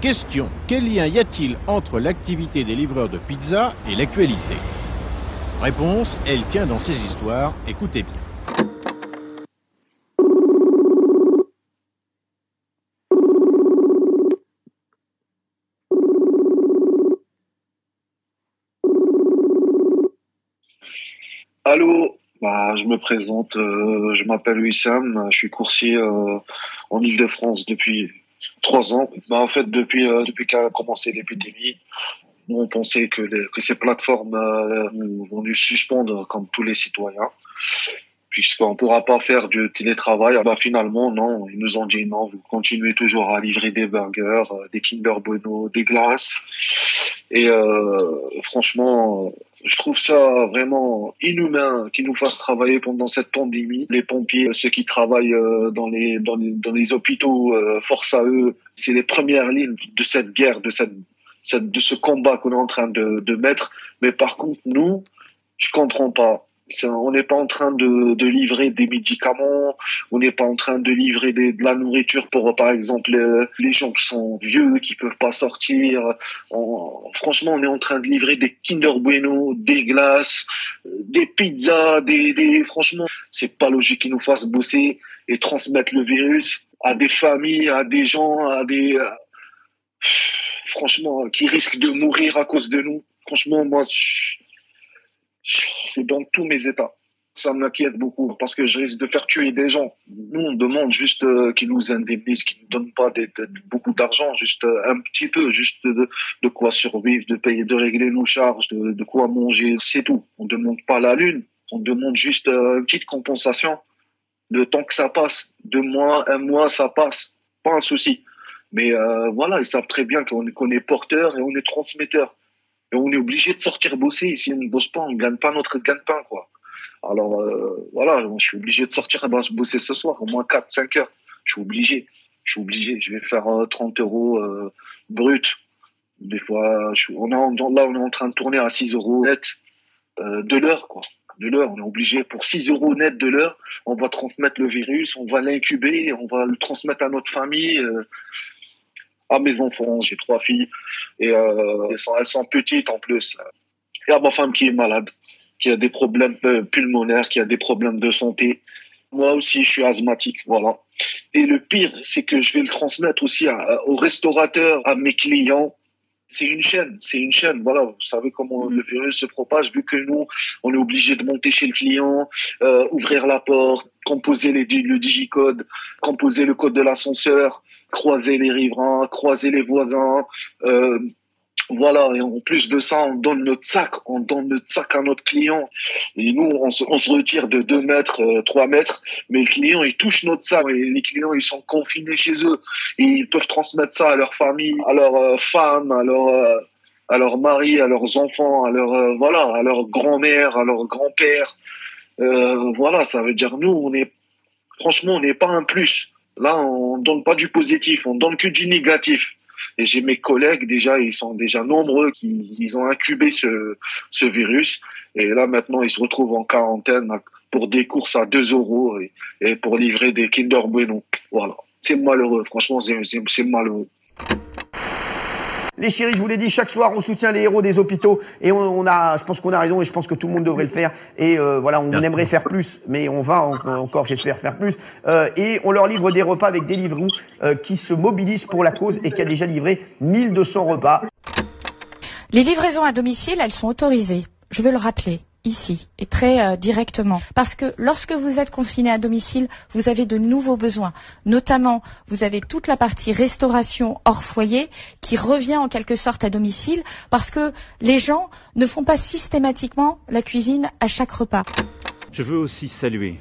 Question, quel lien y a-t-il entre l'activité des livreurs de pizza et l'actualité? Réponse, elle tient dans ces histoires, écoutez bien. Allô, bah, je me présente, euh, je m'appelle Wissam, je suis coursier euh, en Ile-de-France depuis trois ans. Bah, en fait, depuis, euh, depuis qu'a commencé l'épidémie, nous, on pensait que, que ces plateformes euh, vont nous suspendre comme tous les citoyens, puisqu'on ne pourra pas faire du télétravail. Ah Bah, finalement, non, ils nous ont dit non, vous continuez toujours à livrer des burgers, euh, des Kinder Bueno, des glaces. Et euh, franchement, je trouve ça vraiment inhumain qu'ils nous fassent travailler pendant cette pandémie. Les pompiers, ceux qui travaillent euh, dans les dans les, dans les hôpitaux, euh, force à eux. C'est les premières lignes de cette guerre, de cette, de ce combat qu'on est en train de, de mettre. Mais par contre, nous, je comprends pas. On n'est pas en train de, livrer des médicaments, on n'est pas en train de livrer de la nourriture pour, par exemple, euh, les gens qui sont vieux, qui peuvent pas sortir. Franchement, on est en train de livrer des Kinder Bueno, des glaces, euh, des pizzas, des, des franchement, c'est pas logique qu'ils nous fassent bosser et transmettre le virus à des familles, à des gens, à des euh, franchement qui risquent de mourir à cause de nous. Franchement, moi, je dans tous mes états. Ça m'inquiète beaucoup parce que je risque de faire tuer des gens. Nous, on demande juste euh, qu'ils nous indemnisent, qu'ils nous donnent pas beaucoup d'argent, juste euh, un petit peu, juste de, quoi survivre, de payer, de régler nos charges, de, quoi manger, c'est tout. On demande pas la lune, on demande juste euh, une petite compensation. Le temps que ça passe, deux mois, un mois, ça passe, pas un souci. Mais voilà, ils savent très bien qu'on est porteur et on est transmetteur. Et on est obligé de sortir bosser. Si on ne bosse pas, on ne gagne pas notre gagne-pain, quoi. Alors euh, voilà, je suis obligé de sortir et je bosser ce soir, au moins 4-5 heures. Je suis obligé. Je suis obligé. Je vais faire euh, 30 euros euh, brut. Des fois, je, on en- là, on est en train de tourner à 6 euros net euh, de l'heure, quoi. De l'heure, on est obligé. Pour 6 euros net de l'heure, on va transmettre le virus, on va l'incuber, on va le transmettre à notre famille, euh, à mes enfants. J'ai trois filles et euh, elles, sont, elles sont petites en plus. Et à ma femme qui est malade, qui a des problèmes euh, pulmonaires, qui a des problèmes de santé. Moi aussi, je suis asthmatique, voilà. Et le pire, c'est que je vais le transmettre aussi aux restaurateurs, à mes clients. C'est une chaîne, c'est une chaîne. Voilà, vous savez comment le virus se propage. Vu que nous, on est obligé de monter chez le client, euh, ouvrir la porte, composer les, le digicode, composer le code de l'ascenseur, croiser les riverains, croiser les voisins. Euh, voilà, et en plus de ça, on donne notre sac, on donne notre sac à notre client. Et nous, on se, on se retire de 2 mètres, euh, 3 mètres, mais le client, il touche notre sac. Et les clients, ils sont confinés chez eux. Et ils peuvent transmettre ça à leur famille, à leurs euh, femmes, à leurs euh, à leurs maris, à leurs enfants, à leur euh, voilà, à leur grand-mère, à leur grand-père. Euh, voilà, ça veut dire nous, on est franchement, on n'est pas un plus. Là, on donne pas du positif, on donne que du négatif. Et j'ai mes collègues déjà, ils sont déjà nombreux qui ils ont incubé ce, ce virus. Et là maintenant, ils se retrouvent en quarantaine pour des courses à 2 euros et, pour livrer des Kinder Bueno. Voilà, c'est malheureux. Franchement, c'est malheureux. Les chéris, je vous l'ai dit, chaque soir, on soutient les héros des hôpitaux et on, on a, je pense qu'on a raison et je pense que tout le monde devrait le faire. Et euh, voilà, on aimerait faire plus, mais on va en- encore, j'espère, faire plus. Euh, et on leur livre des repas avec Deliveroo euh, qui se mobilise pour la cause et qui a déjà livré 1200 repas. Les livraisons à domicile, elles sont autorisées. Je veux le rappeler ici et très euh, directement parce que lorsque vous êtes confiné à domicile, vous avez de nouveaux besoins. Notamment, vous avez toute la partie restauration hors foyer qui revient en quelque sorte à domicile parce que les gens ne font pas systématiquement la cuisine à chaque repas. Je veux aussi saluer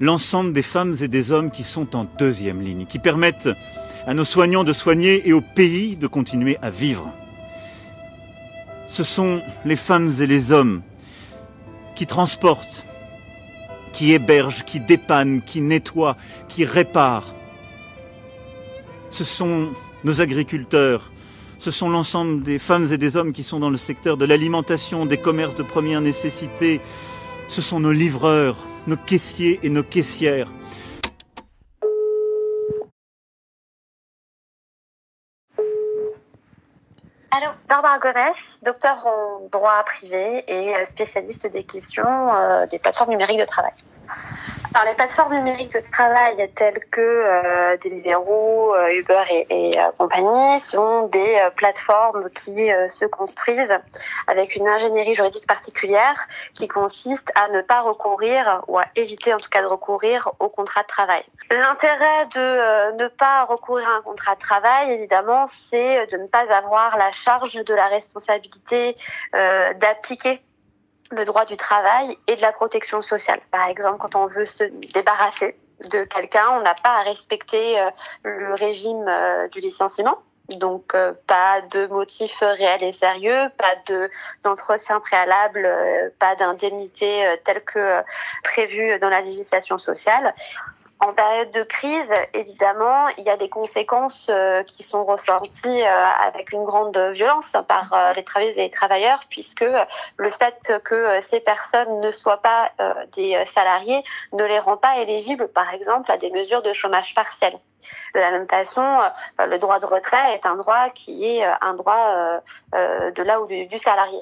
l'ensemble des femmes et des hommes qui sont en deuxième ligne, qui permettent à nos soignants de soigner et au pays de continuer à vivre. Ce sont les femmes et les hommes qui transportent, qui hébergent, qui dépannent, qui nettoient, qui réparent. Ce sont nos agriculteurs, ce sont l'ensemble des femmes et des hommes qui sont dans le secteur de l'alimentation, des commerces de première nécessité, ce sont nos livreurs, nos caissiers et nos caissières. Barbara Gomez, docteur en droit privé et spécialiste des questions des plateformes numériques de travail. Alors, les plateformes numériques de travail telles que euh, Deliveroo, euh, Uber et, et euh, compagnie sont des euh, plateformes qui se construisent avec une ingénierie juridique particulière qui consiste à ne pas recourir ou à éviter en tout cas de recourir au contrat de travail. L'intérêt de ne pas recourir à un contrat de travail, évidemment, c'est de ne pas avoir la charge de la responsabilité d'appliquer le droit du travail et de la protection sociale. Par exemple, quand on veut se débarrasser de quelqu'un, on n'a pas à respecter euh, le régime euh, du licenciement. Donc euh, pas de motif réel et sérieux, pas de d'entretien préalable, pas d'indemnité telle que prévue dans la législation sociale. En période de crise, évidemment, il y a des conséquences euh, qui sont ressenties euh, avec une grande violence par euh, les travailleuses et les travailleurs, puisque le fait que ces personnes ne soient pas des salariés ne les rend pas éligibles, par exemple, à des mesures de chômage partiel. De la même façon, le droit de retrait est un droit qui est un droit de là ou du salarié.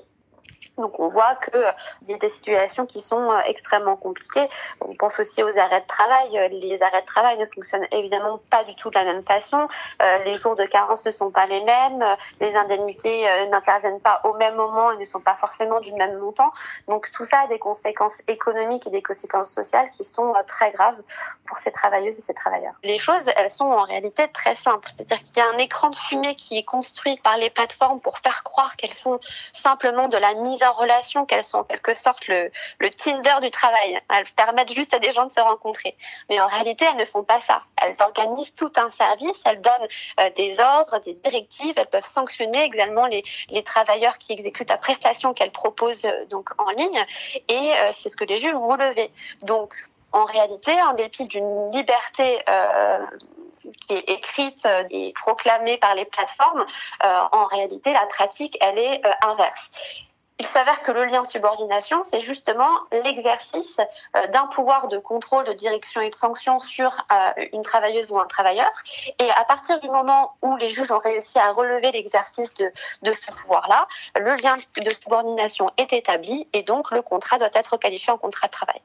Donc on voit qu'il y a des situations qui sont euh, extrêmement compliquées. On pense aussi aux arrêts de travail. Euh, les arrêts de travail ne fonctionnent évidemment pas du tout de la même façon. Euh, les jours de carence ne sont pas les mêmes. Les indemnités n'interviennent pas au même moment et ne sont pas forcément du même montant. Donc tout ça a des conséquences économiques et des conséquences sociales qui sont très graves pour ces travailleuses et ces travailleurs. Les choses, elles sont en réalité très simples. C'est-à-dire qu'il y a un écran de fumée qui est construit par les plateformes pour faire croire qu'elles font simplement de la mise en relation, qu'elles sont en quelque sorte le, Tinder du travail. Elles permettent juste à des gens de se rencontrer. Mais en réalité, elles ne font pas ça. Elles organisent tout un service, elles donnent euh, des ordres, des directives, elles peuvent sanctionner également les, travailleurs qui exécutent la prestation qu'elles proposent euh, donc en ligne. Et euh, c'est ce que les juges ont relevé. Donc, en réalité, en dépit d'une liberté qui est écrite et proclamée par les plateformes, en réalité, la pratique, elle est inverse. Il s'avère que le lien de subordination, c'est justement l'exercice euh, d'un pouvoir de contrôle, de direction et de sanction sur euh, une travailleuse ou un travailleur. Et à partir du moment où les juges ont réussi à relever l'exercice de, de ce pouvoir-là, le lien de subordination est établi et donc le contrat doit être qualifié en contrat de travail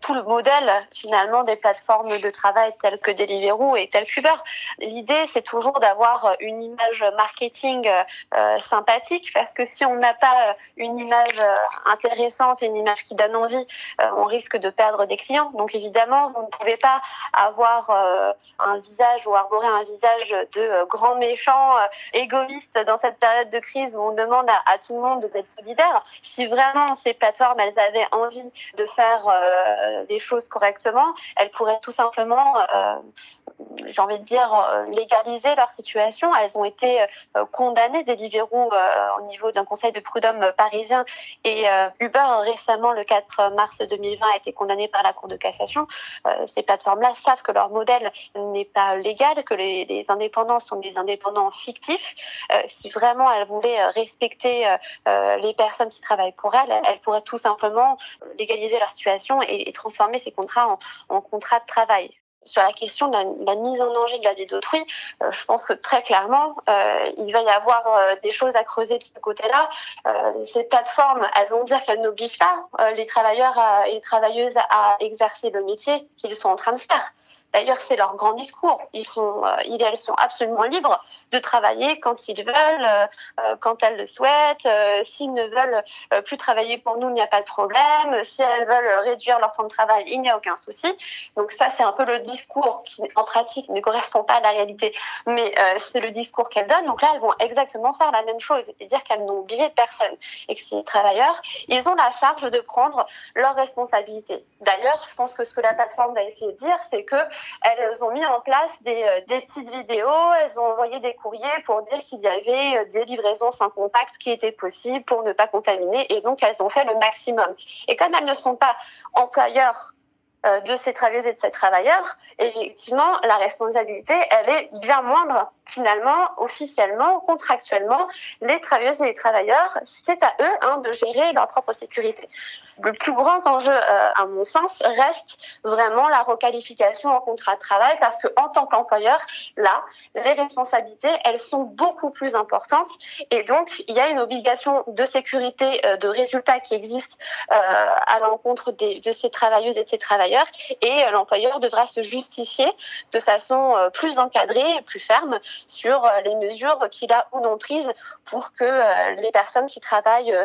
tout le modèle finalement des plateformes de travail telles que Deliveroo et tel Uber. L'idée, c'est toujours d'avoir une image marketing euh, sympathique parce que si on n'a pas une image euh, intéressante et une image qui donne envie, euh, on risque de perdre des clients. Donc évidemment, vous ne pouvez pas avoir un visage ou arborer un visage de grand méchant égoïste dans cette période de crise où on demande à, à tout le monde d'être solidaire. Si vraiment ces plateformes, elles avaient envie de faire les choses correctement, elles pourraient tout simplement, euh, j'ai envie de dire, euh, légaliser leur situation. Elles ont été condamnées, Deliveroo, au niveau d'un conseil de prud'homme parisien, et Uber récemment, le 4 mars 2020, a été condamné par la Cour de cassation. ces plateformes-là savent que leur modèle n'est pas légal, que les, les, indépendants sont des indépendants fictifs. si vraiment elles voulaient respecter les personnes qui travaillent pour elles, elles pourraient tout simplement légaliser leur situation et, et transformer ces contrats en, contrats de travail sur la question de la, mise en danger de la vie d'autrui, euh, je pense que très clairement, euh, il va y avoir euh, des choses à creuser de ce côté-là. Ces plateformes, elles vont dire qu'elles n'obligent pas les travailleurs et les travailleuses à exercer le métier qu'ils sont en train de faire. D'ailleurs, c'est leur grand discours. Ils sont, euh, ils, elles sont absolument libres de travailler quand ils veulent, euh, euh quand elles le souhaitent. Euh, s'ils ne veulent euh, plus travailler pour nous, il n'y a pas de problème. Si elles veulent réduire leur temps de travail, il n'y a aucun souci. Donc ça, c'est un peu le discours qui, en pratique, ne correspond pas à la réalité, mais c'est le discours qu'elles donnent. Donc là, elles vont exactement faire la même chose, c'est-à-dire qu'elles n'ont obligé personne et que ces travailleurs, ils ont la charge de prendre leurs responsabilités. D'ailleurs, je pense que ce que la plateforme va essayer de dire, c'est que elles ont mis en place des, euh, des petites vidéos, elles ont envoyé des courriers pour dire qu'il y avait euh, des livraisons sans contact qui étaient possibles pour ne pas contaminer et donc elles ont fait le maximum. Et comme elles ne sont pas employeurs euh, de ces travailleuses et de ces travailleurs, effectivement, la responsabilité, elle est bien moindre finalement, officiellement, contractuellement, les travailleuses et les travailleurs, c'est à eux hein, de gérer leur propre sécurité. Le plus grand enjeu, euh, à mon sens, reste vraiment la requalification en contrat de travail parce que en tant qu'employeur, là, les responsabilités, elles sont beaucoup plus importantes et donc il y a une obligation de sécurité euh, de résultats qui existe euh, à l'encontre de ces travailleuses et de ces travailleurs et l'employeur devra se justifier de façon plus encadrée plus ferme sur les mesures qu'il a ou non prises pour que les personnes qui travaillent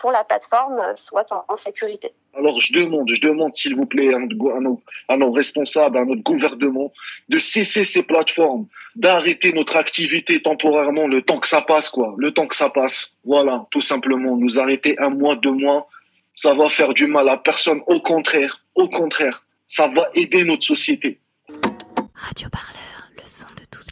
pour la plateforme soient en, en sécurité alors je demande, je demande s'il vous plaît à, nos, à nos responsables, à notre gouvernement, de cesser ces plateformes, d'arrêter notre activité temporairement le temps que ça passe, quoi, le temps que ça passe. Voilà, tout simplement, nous arrêter un mois, deux mois, ça va faire du mal à personne. Au contraire, au contraire, ça va aider notre société. Radio Parleur, le son de toutes.